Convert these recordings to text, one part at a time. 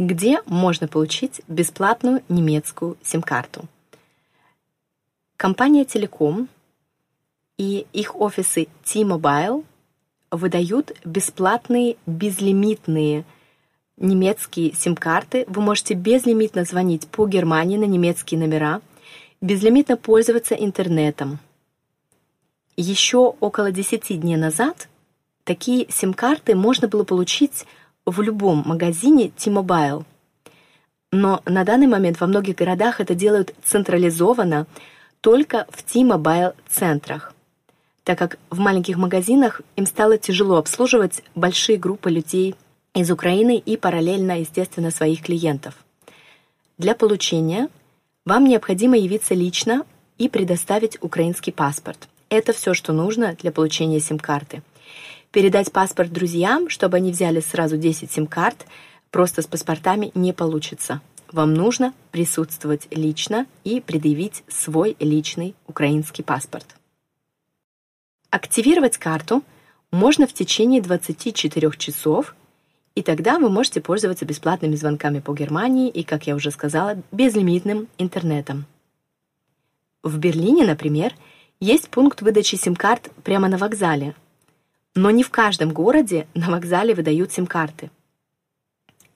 где можно получить бесплатную немецкую сим-карту. Компания Telecom и их офисы T-Mobile выдают бесплатные безлимитные немецкие сим-карты. Вы можете безлимитно звонить по Германии на немецкие номера, безлимитно пользоваться интернетом. Еще около 10 дней назад такие сим-карты можно было получить в любом магазине T-Mobile. Но на данный момент во многих городах это делают централизованно только в T-Mobile центрах, так как в маленьких магазинах им стало тяжело обслуживать большие группы людей из Украины и параллельно, естественно, своих клиентов. Для получения вам необходимо явиться лично и предоставить украинский паспорт. Это все, что нужно для получения сим-карты. Передать паспорт друзьям, чтобы они взяли сразу 10 сим-карт, просто с паспортами не получится. Вам нужно присутствовать лично и предъявить свой личный украинский паспорт. Активировать карту можно в течение 24 часов, и тогда вы можете пользоваться бесплатными звонками по Германии и, как я уже сказала, безлимитным интернетом. В Берлине, например, есть пункт выдачи сим-карт прямо на вокзале – но не в каждом городе на вокзале выдают сим-карты.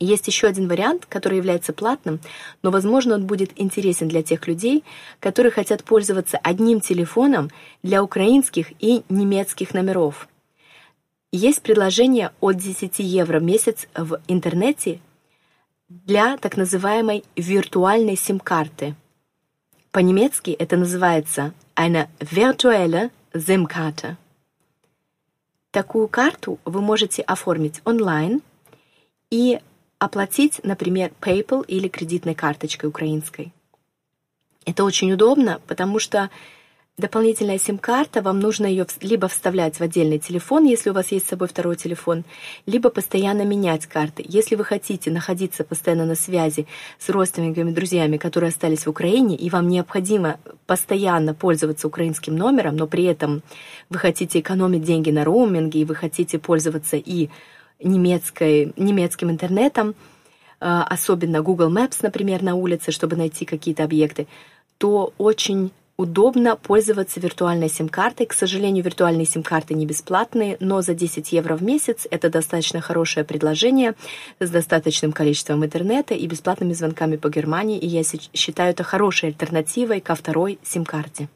Есть еще один вариант, который является платным, но, возможно, он будет интересен для тех людей, которые хотят пользоваться одним телефоном для украинских и немецких номеров. Есть предложение от 10 евро в месяц в интернете для так называемой виртуальной сим-карты. По-немецки это называется eine virtuelle SIM-Karte. Такую карту вы можете оформить онлайн и оплатить, например, PayPal или кредитной карточкой украинской. Это очень удобно, потому что Дополнительная сим-карта, вам нужно ее либо вставлять в отдельный телефон, если у вас есть с собой второй телефон, либо постоянно менять карты. Если вы хотите находиться постоянно на связи с родственниками, друзьями, которые остались в Украине, и вам необходимо постоянно пользоваться украинским номером, но при этом вы хотите экономить деньги на роуминге, и вы хотите пользоваться и немецкой, немецким интернетом, э, особенно Google Maps, например, на улице, чтобы найти какие-то объекты, то очень удобно пользоваться виртуальной сим-картой. К сожалению, виртуальные сим-карты не бесплатные, но за 10 евро в месяц это достаточно хорошее предложение с достаточным количеством интернета и бесплатными звонками по Германии, и я считаю это хорошей альтернативой ко второй сим-карте.